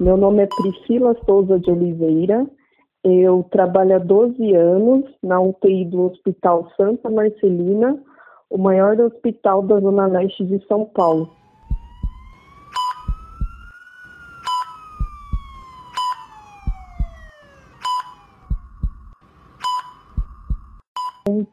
Meu nome é Priscila Souza de Oliveira. Eu trabalho há 12 anos na UTI do Hospital Santa Marcelina, o maior hospital da Zona Leste de São Paulo. Com o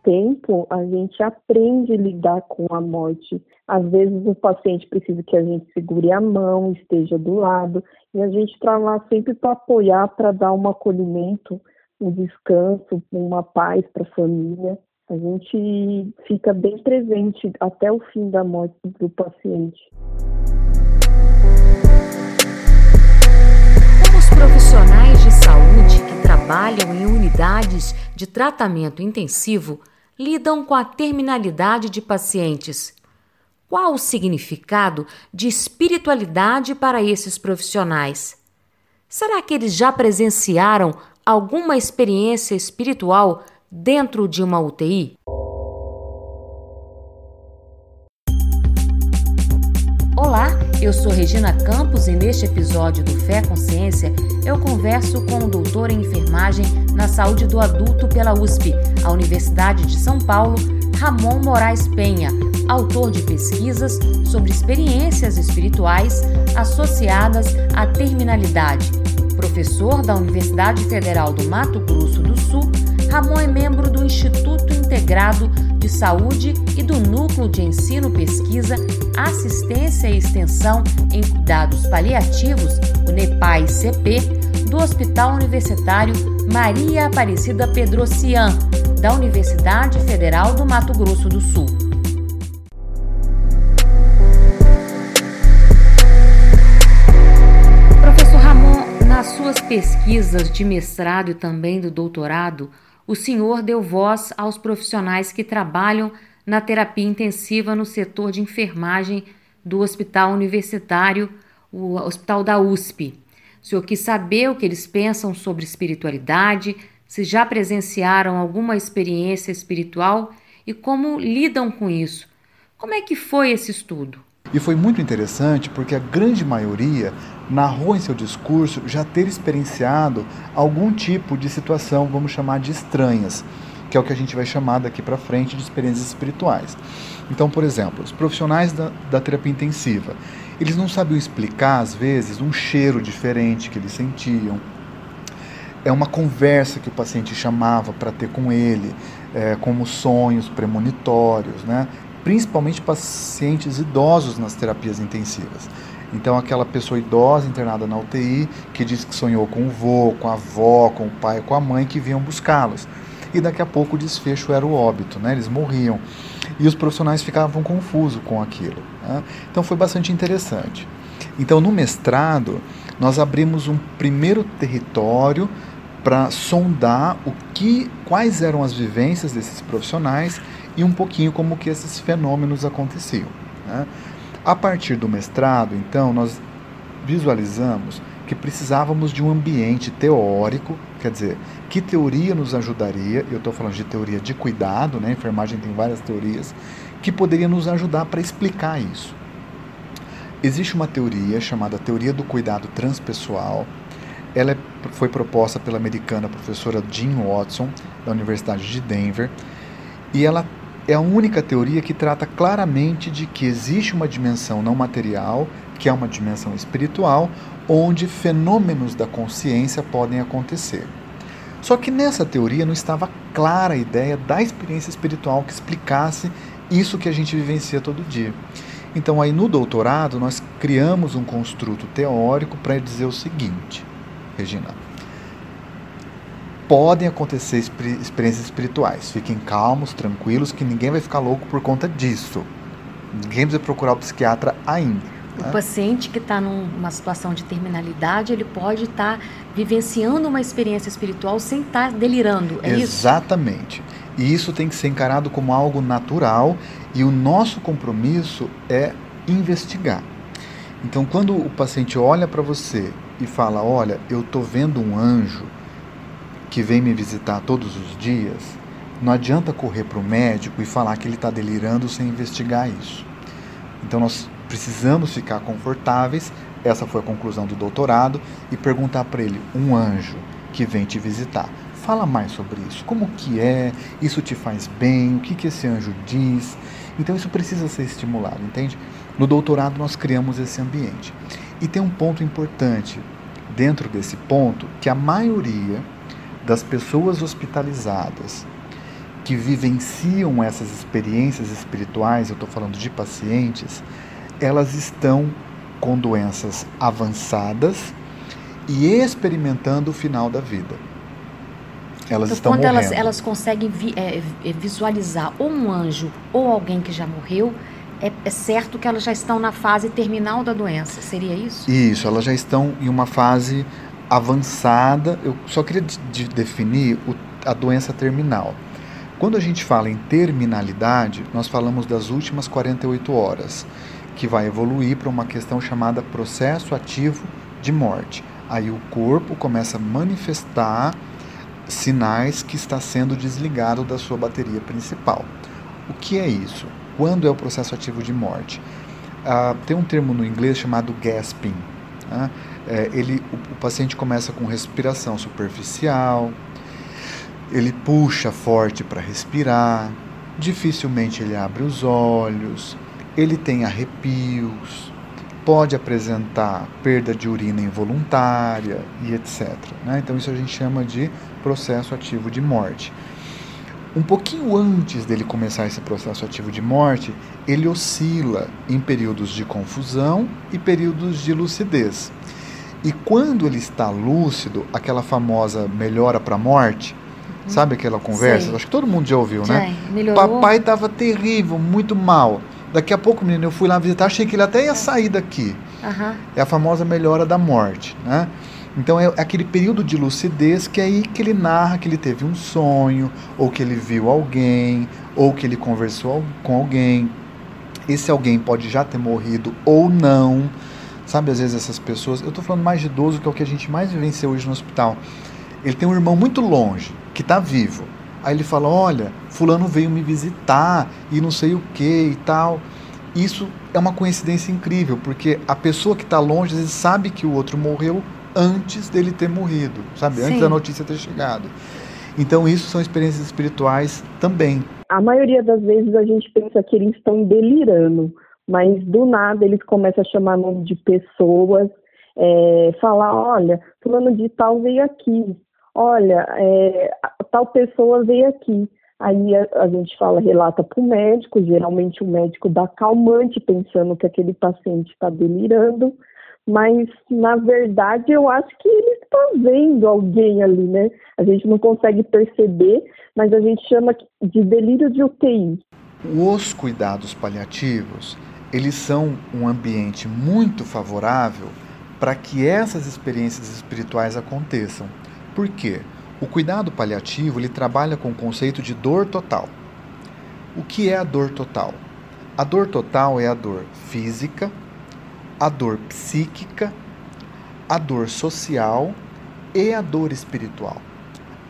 tempo, a gente aprende a lidar com a morte. Às vezes, o paciente precisa que a gente segure a mão, esteja do lado, e a gente está lá sempre para apoiar, para dar um acolhimento, um descanso, uma paz para a família. A gente fica bem presente até o fim da morte do paciente. Os profissionais de saúde que trabalham em unidades de tratamento intensivo lidam com a terminalidade de pacientes? Qual o significado de espiritualidade para esses profissionais? Será que eles já presenciaram alguma experiência espiritual dentro de uma UTI? Eu sou Regina Campos e neste episódio do Fé Consciência eu converso com o doutor em enfermagem na saúde do adulto pela USP, a Universidade de São Paulo, Ramon Moraes Penha, autor de pesquisas sobre experiências espirituais associadas à terminalidade. Professor da Universidade Federal do Mato Grosso do Sul, Ramon é membro do Instituto Integrado de Saúde e do Núcleo de Ensino, Pesquisa, Assistência e Extensão em Cuidados Paliativos, o NEPAI-CP, do Hospital Universitário Maria Aparecida Pedrocian, da Universidade Federal do Mato Grosso do Sul. Professor Ramon, nas suas pesquisas de mestrado e também do doutorado, o senhor deu voz aos profissionais que trabalham na terapia intensiva no setor de enfermagem do Hospital Universitário, o Hospital da USP. O senhor quis saber o que eles pensam sobre espiritualidade, se já presenciaram alguma experiência espiritual e como lidam com isso. Como é que foi esse estudo? E foi muito interessante porque a grande maioria narrou em seu discurso já ter experienciado algum tipo de situação, vamos chamar de estranhas, que é o que a gente vai chamar daqui para frente de experiências espirituais. Então, por exemplo, os profissionais da, da terapia intensiva, eles não sabiam explicar, às vezes, um cheiro diferente que eles sentiam, é uma conversa que o paciente chamava para ter com ele, é, como sonhos premonitórios, né? Principalmente pacientes idosos nas terapias intensivas. Então, aquela pessoa idosa internada na UTI que diz que sonhou com o vô, com a avó, com o pai, com a mãe que vinham buscá-los. E daqui a pouco o desfecho era o óbito, né? eles morriam. E os profissionais ficavam confusos com aquilo. Né? Então, foi bastante interessante. Então, no mestrado, nós abrimos um primeiro território para sondar o que, quais eram as vivências desses profissionais e um pouquinho como que esses fenômenos aconteciam. Né? A partir do mestrado, então, nós visualizamos que precisávamos de um ambiente teórico, quer dizer, que teoria nos ajudaria, eu estou falando de teoria de cuidado, né? enfermagem tem várias teorias, que poderia nos ajudar para explicar isso. Existe uma teoria chamada teoria do cuidado transpessoal, ela é, foi proposta pela americana professora Jean Watson, da Universidade de Denver, e ela é a única teoria que trata claramente de que existe uma dimensão não material, que é uma dimensão espiritual, onde fenômenos da consciência podem acontecer. Só que nessa teoria não estava clara a ideia da experiência espiritual que explicasse isso que a gente vivencia todo dia. Então, aí no doutorado, nós criamos um construto teórico para dizer o seguinte: Regina. Podem acontecer experiências espirituais. Fiquem calmos, tranquilos, que ninguém vai ficar louco por conta disso. Ninguém precisa procurar o psiquiatra ainda. O né? paciente que está numa situação de terminalidade, ele pode estar tá vivenciando uma experiência espiritual sem estar tá delirando, é Exatamente. isso? Exatamente. E isso tem que ser encarado como algo natural e o nosso compromisso é investigar. Então, quando o paciente olha para você e fala: Olha, eu estou vendo um anjo que vem me visitar todos os dias, não adianta correr para o médico e falar que ele está delirando sem investigar isso. Então nós precisamos ficar confortáveis essa foi a conclusão do doutorado, e perguntar para ele, um anjo que vem te visitar, fala mais sobre isso. Como que é? Isso te faz bem? O que, que esse anjo diz? Então isso precisa ser estimulado, entende? No doutorado nós criamos esse ambiente. E tem um ponto importante dentro desse ponto que a maioria das pessoas hospitalizadas que vivenciam essas experiências espirituais, eu estou falando de pacientes, elas estão com doenças avançadas e experimentando o final da vida. Elas então, estão quando morrendo. elas, elas conseguem vi, é, visualizar ou um anjo ou alguém que já morreu, é, é, certo que elas já estão na fase terminal da doença, seria isso? Isso, elas já estão em uma fase avançada. Eu só queria de, de definir o, a doença terminal. Quando a gente fala em terminalidade, nós falamos das últimas 48 horas, que vai evoluir para uma questão chamada processo ativo de morte. Aí o corpo começa a manifestar sinais que está sendo desligado da sua bateria principal. O que é isso? Quando é o processo ativo de morte? Ah, tem um termo no inglês chamado gasping. Né? É, ele, o, o paciente começa com respiração superficial, ele puxa forte para respirar, dificilmente ele abre os olhos, ele tem arrepios, pode apresentar perda de urina involuntária e etc. Né? Então, isso a gente chama de processo ativo de morte. Um pouquinho antes dele começar esse processo ativo de morte, ele oscila em períodos de confusão e períodos de lucidez. E quando ele está lúcido, aquela famosa melhora para a morte, uhum. sabe aquela conversa? Sei. Acho que todo mundo já ouviu, já, né? Melhorou. Papai estava terrível, muito mal. Daqui a pouco, menino, eu fui lá visitar, achei que ele até ia sair daqui. Uhum. É a famosa melhora da morte, né? Então é aquele período de lucidez que é aí que ele narra que ele teve um sonho, ou que ele viu alguém, ou que ele conversou com alguém. Esse alguém pode já ter morrido ou não. Sabe, às vezes essas pessoas. Eu estou falando mais de idoso, que é o que a gente mais vivencia hoje no hospital. Ele tem um irmão muito longe, que está vivo. Aí ele fala: Olha, Fulano veio me visitar e não sei o que e tal. Isso é uma coincidência incrível, porque a pessoa que está longe às vezes sabe que o outro morreu antes dele ter morrido, sabe? Sim. Antes da notícia ter chegado. Então, isso são experiências espirituais também. A maioria das vezes a gente pensa que eles estão delirando, mas do nada eles começam a chamar nome de pessoas, é, falar: olha, fulano de tal veio aqui, olha, é, tal pessoa veio aqui. Aí a, a gente fala, relata para o médico, geralmente o médico dá calmante, pensando que aquele paciente está delirando, mas na verdade eu acho que ele está vendo alguém ali, né? A gente não consegue perceber, mas a gente chama de delírio de UTI. Os cuidados paliativos, eles são um ambiente muito favorável para que essas experiências espirituais aconteçam. Por quê? O cuidado paliativo ele trabalha com o conceito de dor total. O que é a dor total? A dor total é a dor física, a dor psíquica, a dor social e a dor espiritual.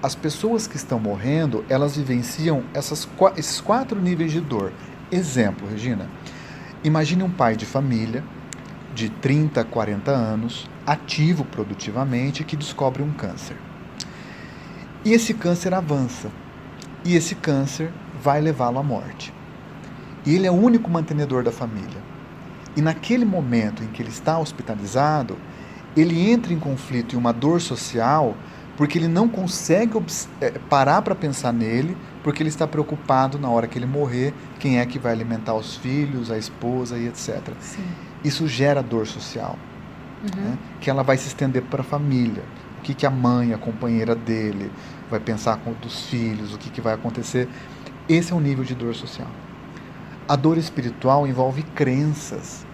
As pessoas que estão morrendo, elas vivenciam essas, esses quatro níveis de dor. Exemplo, Regina. Imagine um pai de família de 30, 40 anos, ativo produtivamente, que descobre um câncer. E esse câncer avança. E esse câncer vai levá-lo à morte. E ele é o único mantenedor da família. E naquele momento em que ele está hospitalizado, ele entra em conflito e uma dor social porque ele não consegue eh, parar para pensar nele, porque ele está preocupado na hora que ele morrer, quem é que vai alimentar os filhos, a esposa e etc. Sim. Isso gera dor social, uhum. né? que ela vai se estender para a família. O que, que a mãe, a companheira dele, vai pensar com dos filhos, o que, que vai acontecer. Esse é o nível de dor social. A dor espiritual envolve crenças.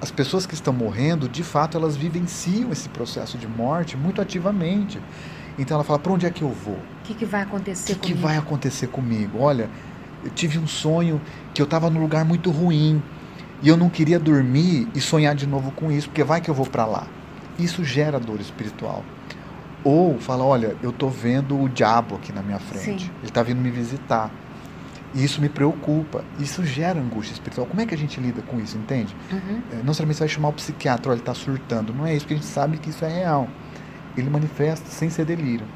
As pessoas que estão morrendo, de fato, elas vivenciam esse processo de morte muito ativamente. Então ela fala: para onde é que eu vou? O que, que vai acontecer que comigo? O que vai acontecer comigo? Olha, eu tive um sonho que eu estava num lugar muito ruim e eu não queria dormir e sonhar de novo com isso, porque vai que eu vou para lá. Isso gera dor espiritual. Ou fala, olha, eu estou vendo o diabo aqui na minha frente. Sim. Ele está vindo me visitar. E isso me preocupa, isso gera angústia espiritual. Como é que a gente lida com isso, entende? Uhum. É, não somente você vai chamar o psiquiatra, olha, ele está surtando. Não é isso, porque a gente sabe que isso é real. Ele manifesta sem ser delírio.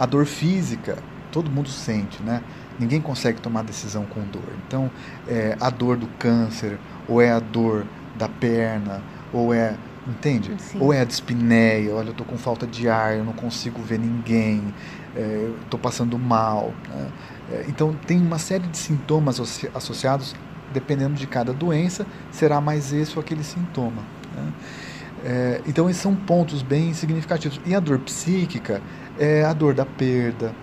A dor física, todo mundo sente, né? Ninguém consegue tomar decisão com dor. Então, é, a dor do câncer, ou é a dor da perna, ou é entende? Sim. Ou é a dispneia, olha, eu estou com falta de ar, eu não consigo ver ninguém, é, estou passando mal. Né? É, então, tem uma série de sintomas associados, dependendo de cada doença, será mais esse ou aquele sintoma. Né? É, então, esses são pontos bem significativos. E a dor psíquica é a dor da perda,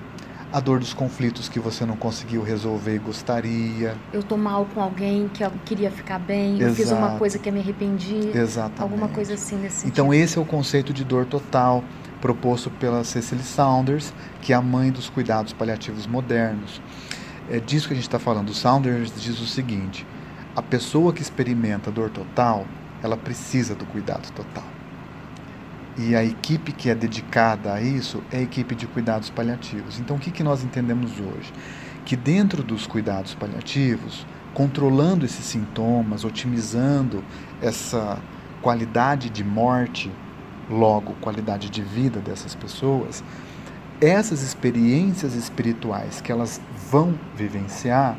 a dor dos conflitos que você não conseguiu resolver e gostaria. Eu tô mal com alguém que eu queria ficar bem, Exato. eu fiz uma coisa que eu me arrependi. Exatamente. Alguma coisa assim nesse Então esse é o conceito de dor total proposto pela Cecily Saunders, que é a mãe dos cuidados paliativos modernos. É disso que a gente está falando. O Saunders diz o seguinte: a pessoa que experimenta dor total, ela precisa do cuidado total. E a equipe que é dedicada a isso é a equipe de cuidados paliativos. Então, o que, que nós entendemos hoje? Que dentro dos cuidados paliativos, controlando esses sintomas, otimizando essa qualidade de morte, logo qualidade de vida dessas pessoas, essas experiências espirituais que elas vão vivenciar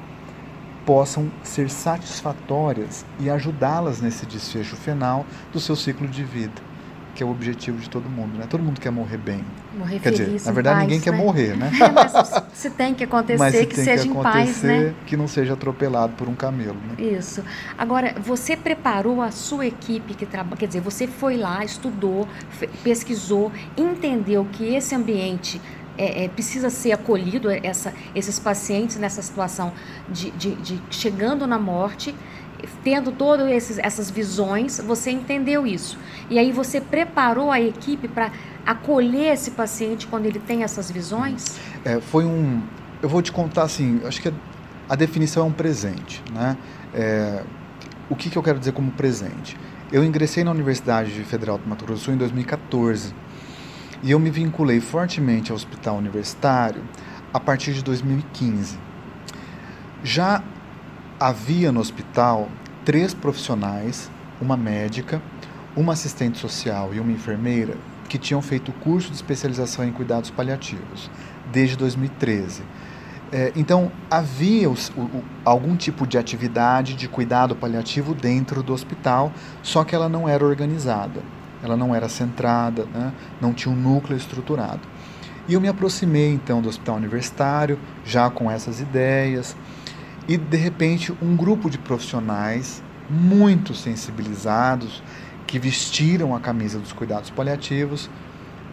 possam ser satisfatórias e ajudá-las nesse desfecho final do seu ciclo de vida que é o objetivo de todo mundo, né? Todo mundo quer morrer bem. Morrer quer feliz, dizer, na verdade paz, ninguém né? quer morrer, né? É, mas se tem que acontecer, mas se que tem seja que em paz, né? Que não seja atropelado por um camelo, né? Isso. Agora, você preparou a sua equipe que trabalha, quer dizer, você foi lá, estudou, pesquisou, entendeu que esse ambiente é, é, precisa ser acolhido, essa, esses pacientes nessa situação de, de, de chegando na morte tendo todas essas visões, você entendeu isso. E aí você preparou a equipe para acolher esse paciente quando ele tem essas visões? É, foi um. Eu vou te contar assim, acho que a, definição é um presente. Né? É, o que, que eu quero dizer como presente? Eu ingressei na Universidade Federal do Mato Grosso do Sul em 2014 e eu me vinculei fortemente ao hospital universitário a partir de 2015. Já havia no hospital três profissionais, uma médica, uma assistente social e uma enfermeira que tinham feito o curso de especialização em cuidados paliativos desde 2013. É, então, havia os, o, algum tipo de atividade de cuidado paliativo dentro do hospital, só que ela não era organizada, ela não era centrada, né? não tinha um núcleo estruturado. E eu me aproximei então do hospital universitário, já com essas ideias, e de repente um grupo de profissionais muito sensibilizados que vestiram a camisa dos cuidados paliativos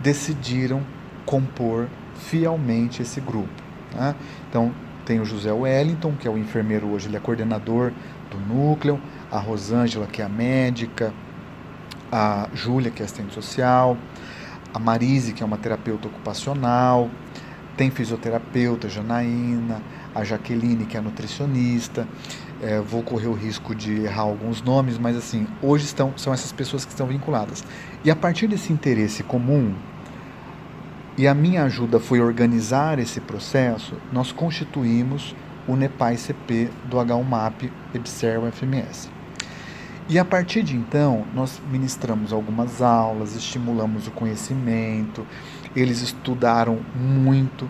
decidiram compor fielmente esse grupo. Né? Então tem o José Wellington, que é o enfermeiro hoje, ele é coordenador do núcleo, a Rosângela, que é a médica, a Júlia, que é assistente social, a Marise, que é uma terapeuta ocupacional, tem fisioterapeuta, Janaína, a Jaqueline, que é nutricionista. É, vou correr o risco de errar alguns nomes, mas assim, hoje estão, são essas pessoas que estão vinculadas. E a partir desse interesse comum, e a minha ajuda foi organizar esse processo, nós constituímos o NEPAI CP do H1MAP EBSER UFMS. E a partir de então, nós ministramos algumas aulas, estimulamos o conhecimento, eles estudaram muito,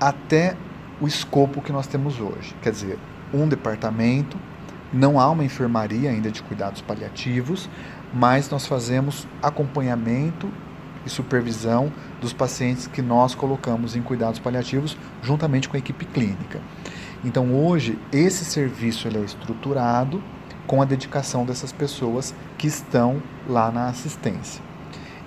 até o escopo que nós temos hoje. Quer dizer, um departamento, não há uma enfermaria ainda de cuidados paliativos, mas nós fazemos acompanhamento e supervisão dos pacientes que nós colocamos em cuidados paliativos juntamente com a equipe clínica. Então hoje esse serviço ele é estruturado com a dedicação dessas pessoas que estão lá na assistência.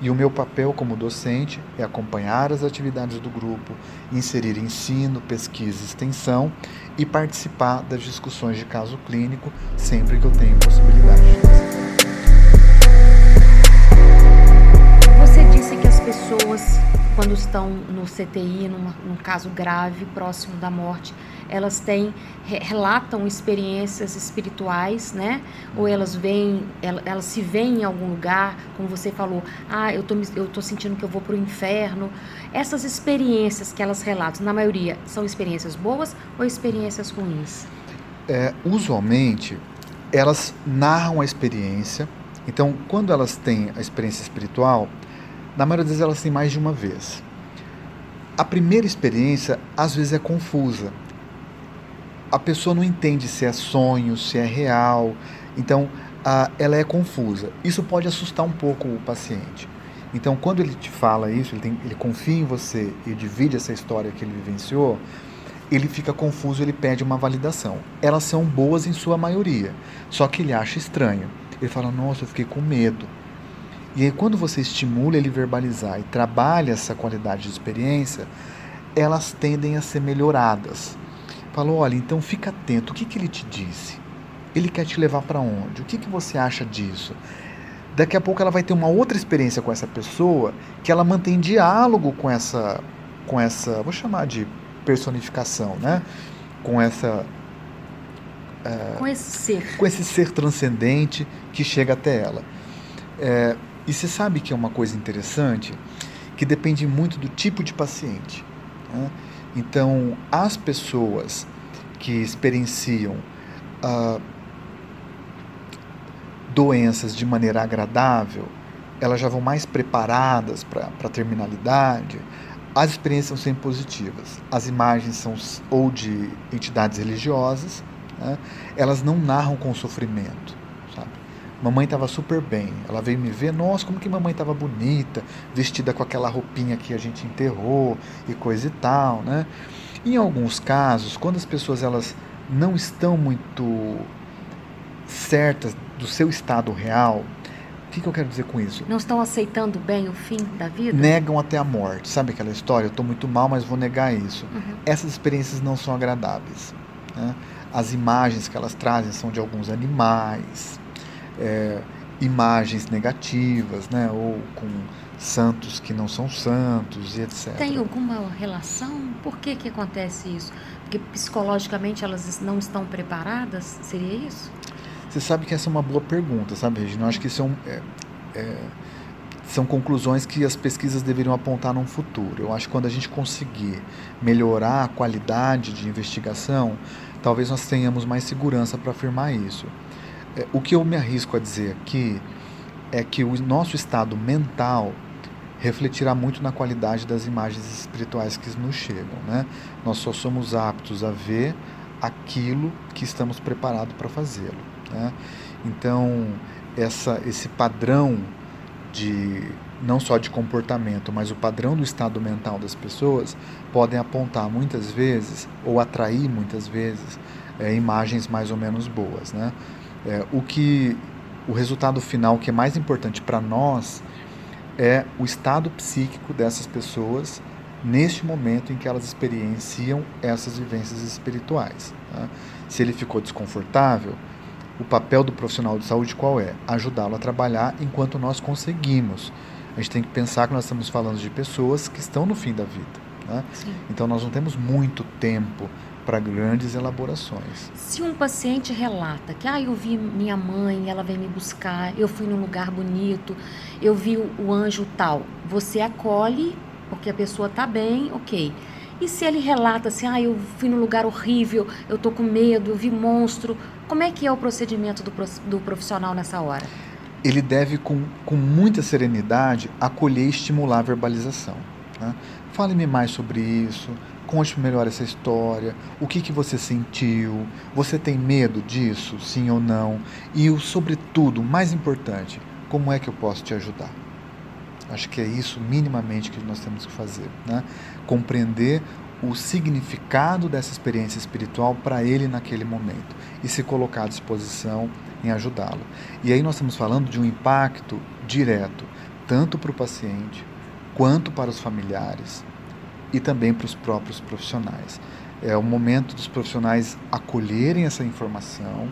E o meu papel como docente é acompanhar as atividades do grupo, inserir ensino, pesquisa e extensão e participar das discussões de caso clínico sempre que eu tenho possibilidade. Você disse que as pessoas quando estão no CTI, numa, num caso grave, próximo da morte, elas têm relatam experiências espirituais, né? Ou elas vêm, elas, se veem em algum lugar, como você falou, ah, eu tô, eu tô sentindo que eu vou para o inferno. Essas experiências que elas relatam, na maioria, são experiências boas ou experiências ruins? É, usualmente, elas narram a experiência. Então, quando elas têm a experiência espiritual, na maioria das vezes elas têm mais de uma vez. A primeira experiência às vezes é confusa a pessoa não entende se é sonho, se é real, então ela é confusa. Isso pode assustar um pouco o paciente. Então, quando ele te fala isso, ele, tem, ele confia em você e divide essa história que ele vivenciou, ele fica confuso, ele pede uma validação. Elas são boas em sua maioria, só que ele acha estranho. Ele fala: Nossa, eu fiquei com medo. E aí, quando você estimula ele verbalizar e trabalha essa qualidade de experiência, elas tendem a ser melhoradas. Falou: olha, então fica atento. O que, que ele te disse? Ele quer te levar para onde? O que, que você acha disso? Daqui a pouco ela vai ter uma outra experiência com essa pessoa que ela mantém diálogo com essa, com essa, vou chamar de personificação, né? Com essa é, com esse ser. Com esse ser transcendente que chega até ela. É, e você sabe que é uma coisa interessante que depende muito do tipo de paciente. Né? Então, as pessoas que experienciam ah, doenças de maneira agradável, elas já vão mais preparadas para a terminalidade. As experiências são sempre positivas. As imagens são ou de entidades religiosas, né? elas não narram com sofrimento. Mamãe estava super bem. Ela veio me ver, nossa, como que mamãe estava bonita, vestida com aquela roupinha que a gente enterrou e coisa e tal, né? Em alguns casos, quando as pessoas elas não estão muito certas do seu estado real, o que, que eu quero dizer com isso? Não estão aceitando bem o fim da vida? Negam até a morte. Sabe aquela história? Eu estou muito mal, mas vou negar isso. Uhum. Essas experiências não são agradáveis. Né? As imagens que elas trazem são de alguns animais, é, imagens negativas, né? ou com santos que não são santos e etc. Tem alguma relação? Por que, que acontece isso? Porque psicologicamente elas não estão preparadas? Seria isso? Você sabe que essa é uma boa pergunta, sabe, Regina? Eu acho que isso é, um, é, é, são conclusões que as pesquisas deveriam apontar no futuro. Eu acho que quando a gente conseguir melhorar a qualidade de investigação, talvez nós tenhamos mais segurança para afirmar isso. É, o que eu me arrisco a dizer aqui é que o nosso estado mental refletirá muito na qualidade das imagens espirituais que nos chegam. Né? Nós só somos aptos a ver aquilo que estamos preparados para fazê-lo. Né? Então, essa, esse padrão de não só de comportamento, mas o padrão do estado mental das pessoas podem apontar muitas vezes ou atrair muitas vezes é, imagens mais ou menos boas, né? É, o que o resultado final que é mais importante para nós é o estado psíquico dessas pessoas neste momento em que elas experienciam essas vivências espirituais. Tá? Se ele ficou desconfortável, o papel do profissional de saúde qual é? Ajudá-lo a trabalhar enquanto nós conseguimos. A gente tem que pensar que nós estamos falando de pessoas que estão no fim da vida. Né? Então nós não temos muito tempo para grandes elaborações. Se um paciente relata que ah, eu vi minha mãe, ela veio me buscar, eu fui num lugar bonito, eu vi o anjo tal, você acolhe porque a pessoa está bem, ok. E se ele relata assim, ah, eu fui num lugar horrível, eu tô com medo, eu vi monstro, como é que é o procedimento do, do profissional nessa hora? Ele deve, com, com muita serenidade, acolher e estimular a verbalização. Né? Fale-me mais sobre isso, Conte melhor essa história, o que, que você sentiu, você tem medo disso, sim ou não? E, o, sobretudo, mais importante, como é que eu posso te ajudar? Acho que é isso minimamente que nós temos que fazer, né? Compreender o significado dessa experiência espiritual para ele naquele momento e se colocar à disposição em ajudá-lo. E aí nós estamos falando de um impacto direto, tanto para o paciente quanto para os familiares, e também para os próprios profissionais. É o momento dos profissionais acolherem essa informação,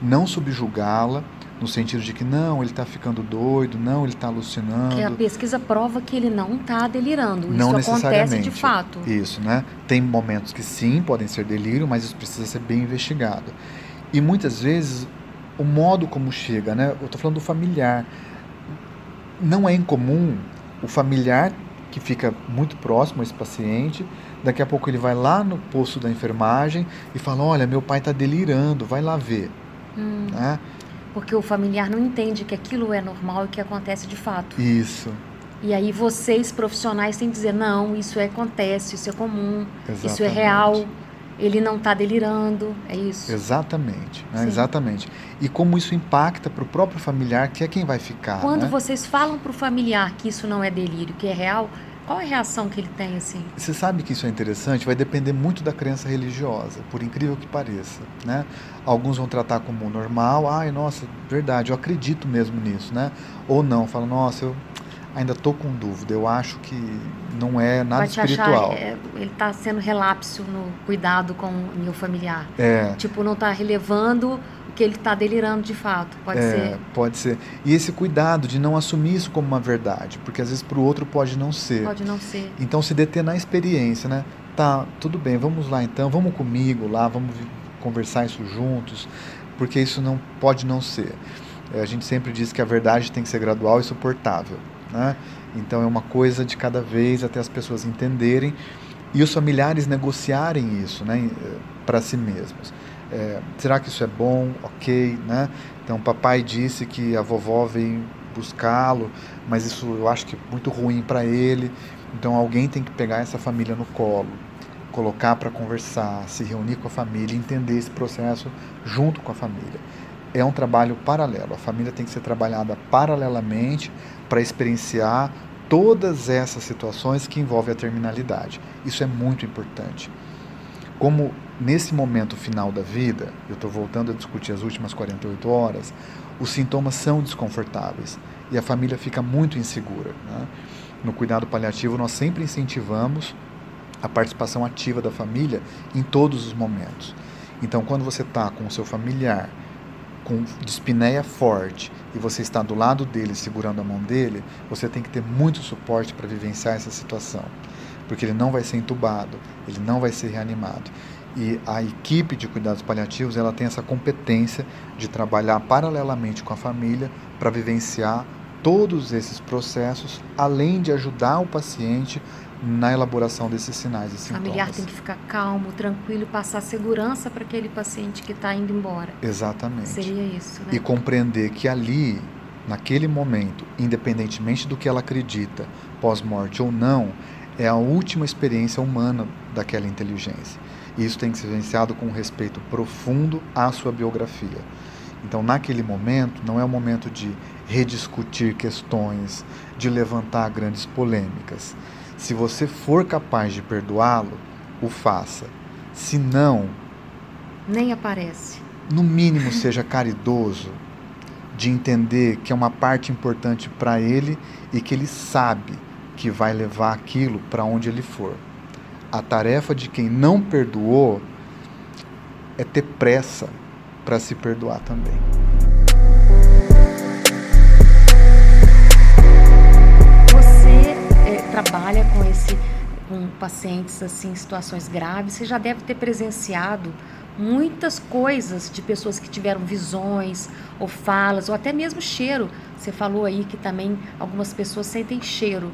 não subjugá-la, no sentido de que não, ele está ficando doido, não, ele está alucinando. Porque a pesquisa prova que ele não está delirando. Não isso acontece de fato. Isso, né? Tem momentos que sim, podem ser delírio, mas isso precisa ser bem investigado. E muitas vezes o modo como chega, né? Eu estou falando do familiar. Não é incomum o familiar que fica muito próximo a esse paciente, daqui a pouco ele vai lá no posto da enfermagem e fala: Olha, meu pai está delirando, vai lá ver. Hum. Né? Porque o familiar não entende que aquilo é normal e que acontece de fato. Isso. E aí vocês profissionais têm que dizer não, isso é, acontece, isso é comum, Exatamente. isso é real. Ele não está delirando, é isso? Exatamente, né? exatamente. E como isso impacta para o próprio familiar, que é quem vai ficar. Quando né? vocês falam para o familiar que isso não é delírio, que é real, qual é a reação que ele tem assim? Você sabe que isso é interessante, vai depender muito da crença religiosa, por incrível que pareça, né? Alguns vão tratar como normal, ai, nossa, verdade, eu acredito mesmo nisso, né? Ou não, falam, nossa, eu ainda estou com dúvida, eu acho que não é nada espiritual. Achar, é, ele está sendo relapso no cuidado com o meu familiar. É. Tipo, não está relevando que ele está delirando de fato. Pode é, ser. Pode ser. E esse cuidado de não assumir isso como uma verdade, porque às vezes para o outro pode não ser. Pode não ser. Então se deter na experiência, né? Tá, tudo bem, vamos lá então, vamos comigo lá, vamos conversar isso juntos, porque isso não pode não ser. É, a gente sempre diz que a verdade tem que ser gradual e suportável, né? Então é uma coisa de cada vez até as pessoas entenderem e os familiares negociarem isso, né, para si mesmos. É, será que isso é bom? Ok, né? Então, papai disse que a vovó vem buscá-lo, mas isso eu acho que é muito ruim para ele. Então, alguém tem que pegar essa família no colo, colocar para conversar, se reunir com a família, entender esse processo junto com a família. É um trabalho paralelo. A família tem que ser trabalhada paralelamente para experienciar todas essas situações que envolvem a terminalidade. Isso é muito importante. Como nesse momento final da vida, eu estou voltando a discutir as últimas 48 horas, os sintomas são desconfortáveis e a família fica muito insegura. Né? No cuidado paliativo, nós sempre incentivamos a participação ativa da família em todos os momentos. Então, quando você está com o seu familiar com dispneia forte e você está do lado dele segurando a mão dele, você tem que ter muito suporte para vivenciar essa situação, porque ele não vai ser entubado, ele não vai ser reanimado. E a equipe de cuidados paliativos ela tem essa competência de trabalhar paralelamente com a família para vivenciar todos esses processos, além de ajudar o paciente na elaboração desses sinais e sintomas. O familiar tem que ficar calmo, tranquilo passar segurança para aquele paciente que está indo embora. Exatamente. Seria isso, né? E compreender que ali, naquele momento, independentemente do que ela acredita, pós-morte ou não, é a última experiência humana daquela inteligência. E isso tem que ser vivenciado com um respeito profundo à sua biografia. Então, naquele momento, não é o momento de rediscutir questões, de levantar grandes polêmicas. Se você for capaz de perdoá-lo, o faça. Se não, nem aparece. No mínimo, seja caridoso de entender que é uma parte importante para ele e que ele sabe que vai levar aquilo para onde ele for a tarefa de quem não perdoou é ter pressa para se perdoar também. Você é, trabalha com esse com pacientes assim situações graves, você já deve ter presenciado muitas coisas de pessoas que tiveram visões ou falas ou até mesmo cheiro. Você falou aí que também algumas pessoas sentem cheiro.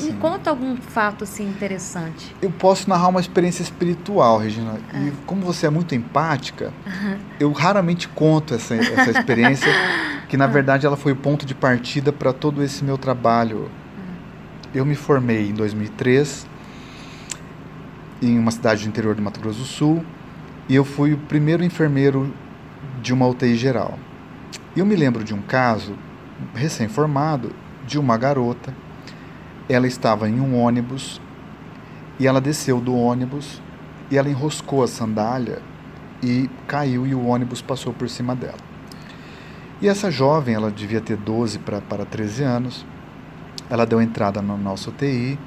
Me conta algum fato assim interessante. Eu posso narrar uma experiência espiritual, Regina. Ah. E como você é muito empática, eu raramente conto essa, essa experiência, que na ah. verdade ela foi o ponto de partida para todo esse meu trabalho. Uhum. Eu me formei em 2003 em uma cidade do interior do Mato Grosso do Sul e eu fui o primeiro enfermeiro de uma UTI geral. Eu me lembro de um caso recém-formado de uma garota ela estava em um ônibus e ela desceu do ônibus e ela enroscou a sandália e caiu e o ônibus passou por cima dela. E essa jovem, ela devia ter 12 para, para 13 anos, ela deu entrada no nosso UTI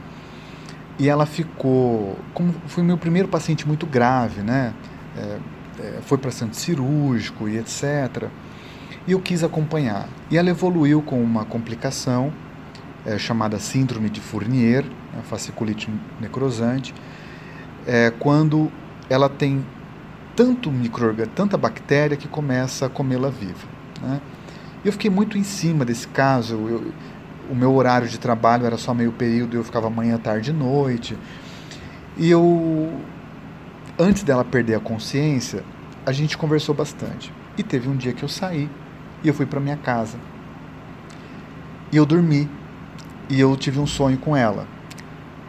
e ela ficou, como foi meu primeiro paciente muito grave, né? É, é, foi para centro cirúrgico e etc. E eu quis acompanhar. E ela evoluiu com uma complicação é, chamada síndrome de Fournier, né, fasciculite necrosante, é, quando ela tem tanto microorganismo, tanta bactéria que começa a comê-la viva. Né? Eu fiquei muito em cima desse caso. Eu, o meu horário de trabalho era só meio período, eu ficava manhã, tarde e noite. E eu, antes dela perder a consciência, a gente conversou bastante. E teve um dia que eu saí e eu fui para minha casa. E eu dormi. E eu tive um sonho com ela.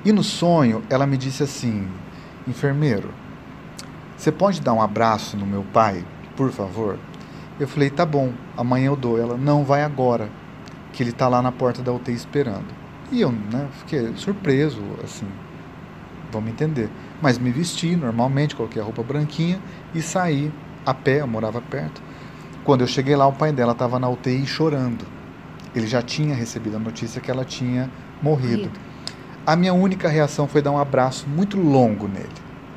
E no sonho, ela me disse assim: enfermeiro, você pode dar um abraço no meu pai, por favor? Eu falei: tá bom, amanhã eu dou. Ela: não, vai agora que ele está lá na porta da UTI esperando. E eu né, fiquei surpreso, assim, vamos entender. Mas me vesti normalmente, coloquei a roupa branquinha e saí a pé, eu morava perto. Quando eu cheguei lá, o pai dela estava na UTI chorando. Ele já tinha recebido a notícia que ela tinha morrido. A minha única reação foi dar um abraço muito longo nele,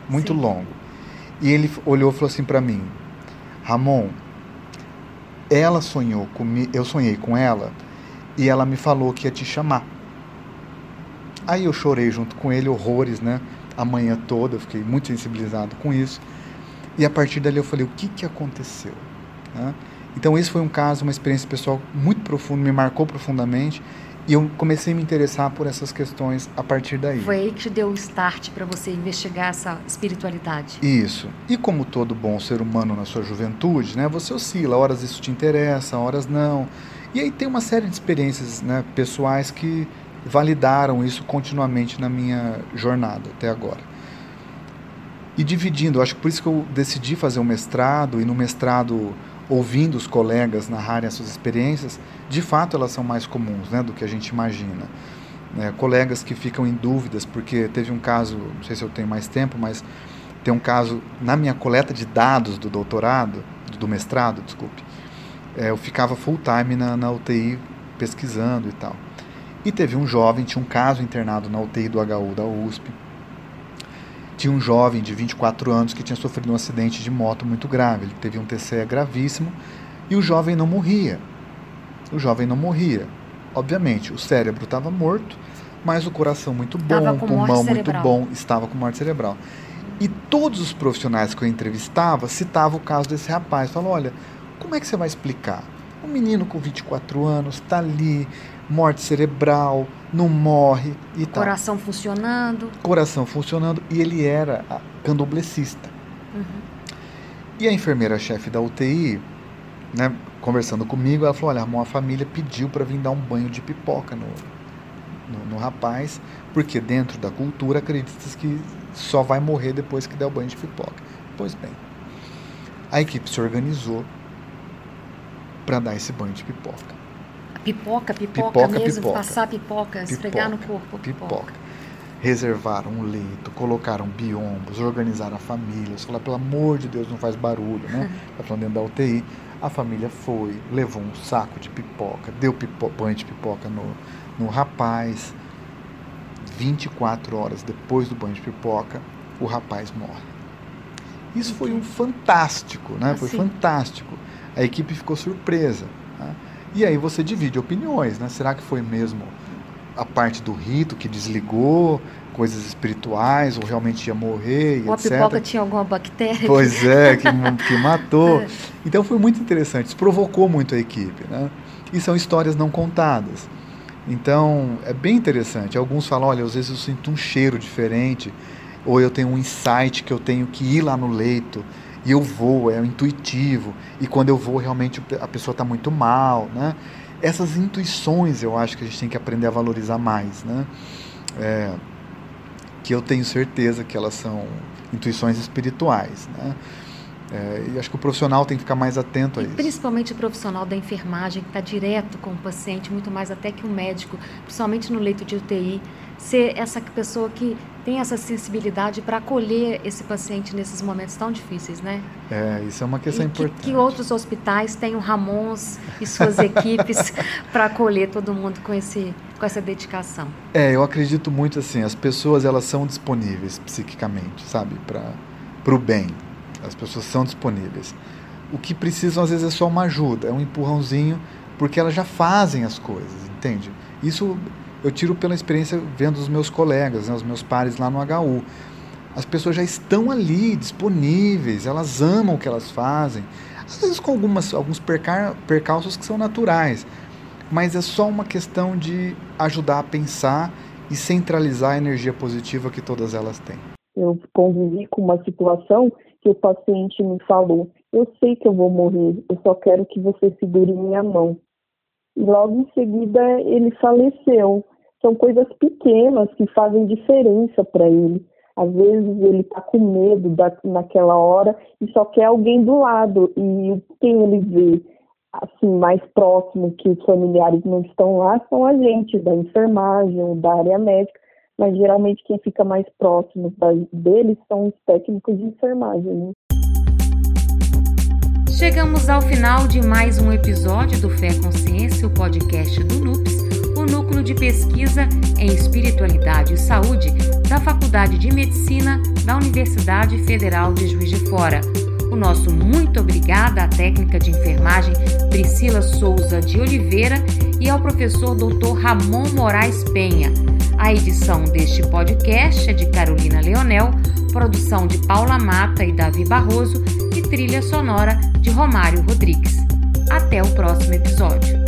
muito Sim. longo. E ele olhou e falou assim para mim: Ramon, ela sonhou comigo, eu sonhei com ela e ela me falou que ia te chamar. Aí eu chorei junto com ele, horrores, né? A manhã toda, eu fiquei muito sensibilizado com isso. E a partir dali eu falei, o que, que aconteceu? Né? Então esse foi um caso, uma experiência pessoal muito profunda, me marcou profundamente. E eu comecei a me interessar por essas questões a partir daí. Foi aí que te deu o start para você investigar essa espiritualidade. Isso. E como todo bom ser humano na sua juventude, né, você oscila, horas isso te interessa, horas não. E aí tem uma série de experiências né, pessoais que validaram isso continuamente na minha jornada até agora. E dividindo, acho que por isso que eu decidi fazer um mestrado, e no mestrado, ouvindo os colegas narrarem as suas experiências, de fato elas são mais comuns né, do que a gente imagina. É, colegas que ficam em dúvidas, porque teve um caso, não sei se eu tenho mais tempo, mas tem um caso na minha coleta de dados do doutorado, do mestrado, desculpe, é, eu ficava full time na, na UTI pesquisando e tal. E teve um jovem, tinha um caso internado na UTI do HU da USP. Tinha um jovem de 24 anos que tinha sofrido um acidente de moto muito grave. Ele teve um TCE gravíssimo e o jovem não morria. O jovem não morria. Obviamente, o cérebro estava morto, mas o coração muito bom, o pulmão muito bom, estava com morte cerebral. E todos os profissionais que eu entrevistava citavam o caso desse rapaz. Falaram: olha, como é que você vai explicar? Um menino com 24 anos está ali, morte cerebral, não morre e tal. Coração funcionando. Coração funcionando. E ele era candomblessista. Uhum. E a enfermeira-chefe da UTI, né, conversando comigo, ela falou: Olha, a família pediu para vir dar um banho de pipoca no, no, no rapaz, porque dentro da cultura acredita-se que só vai morrer depois que der o banho de pipoca. Pois bem, a equipe se organizou para dar esse banho de pipoca. Pipoca, pipoca, pipoca mesmo, pipoca. passar pipoca, esfregar no corpo. Pipoca. pipoca. Reservaram um leito, colocaram biombos, organizaram a família. Você fala, pelo amor de Deus, não faz barulho, né? Tá falando dentro da UTI. A família foi, levou um saco de pipoca, deu pipo, banho de pipoca no, no rapaz. 24 horas depois do banho de pipoca, o rapaz morre. Isso foi um fantástico, né? Foi assim. fantástico a equipe ficou surpresa. Né? E aí você divide opiniões, né? Será que foi mesmo a parte do rito que desligou, coisas espirituais, ou realmente ia morrer, ou etc. a pipoca tinha alguma bactéria. Pois é, que, que matou. É. Então foi muito interessante, isso provocou muito a equipe, né? E são histórias não contadas. Então é bem interessante. Alguns falam, olha, às vezes eu sinto um cheiro diferente, ou eu tenho um insight que eu tenho que ir lá no leito e eu vou, é intuitivo, e quando eu vou realmente a pessoa está muito mal, né? Essas intuições eu acho que a gente tem que aprender a valorizar mais, né? É, que eu tenho certeza que elas são intuições espirituais, né? É, e acho que o profissional tem que ficar mais atento a e isso. Principalmente o profissional da enfermagem, que está direto com o paciente, muito mais até que o médico, principalmente no leito de UTI, ser essa pessoa que tem essa sensibilidade para acolher esse paciente nesses momentos tão difíceis, né? É, isso é uma questão e importante. Que, que outros hospitais tenham Ramons e suas equipes para acolher todo mundo com, esse, com essa dedicação? É, eu acredito muito assim, as pessoas elas são disponíveis psiquicamente, sabe, para o bem. As pessoas são disponíveis. o que precisam às vezes é só uma ajuda, é um empurrãozinho, porque elas já fazem as coisas, entende? Isso eu tiro pela experiência vendo os meus colegas, né, os meus pares lá no HU. As pessoas já estão ali, disponíveis, elas amam o que elas fazem, às vezes com algumas, alguns percalços que são naturais, mas é só uma questão de ajudar a pensar e centralizar a energia positiva que todas elas têm. Eu convivi com uma situação que o paciente me falou: Eu sei que eu vou morrer, eu só quero que você segure minha mão. E logo em seguida ele faleceu. São coisas pequenas que fazem diferença para ele. Às vezes ele está com medo da, naquela hora e só quer alguém do lado. E quem ele vê assim mais próximo que os familiares não estão lá são a gente da enfermagem, da área médica, mas geralmente quem fica mais próximo deles são os técnicos de enfermagem. Né? Chegamos ao final de mais um episódio do Fé Consciência, o podcast do NUPS, Núcleo de Pesquisa em Espiritualidade e Saúde da Faculdade de Medicina da Universidade Federal de Juiz de Fora. O nosso muito obrigada à técnica de enfermagem Priscila Souza de Oliveira e ao professor Dr. Ramon Moraes Penha. A edição deste podcast é de Carolina Leonel, produção de Paula Mata e Davi Barroso e trilha sonora de Romário Rodrigues. Até o próximo episódio.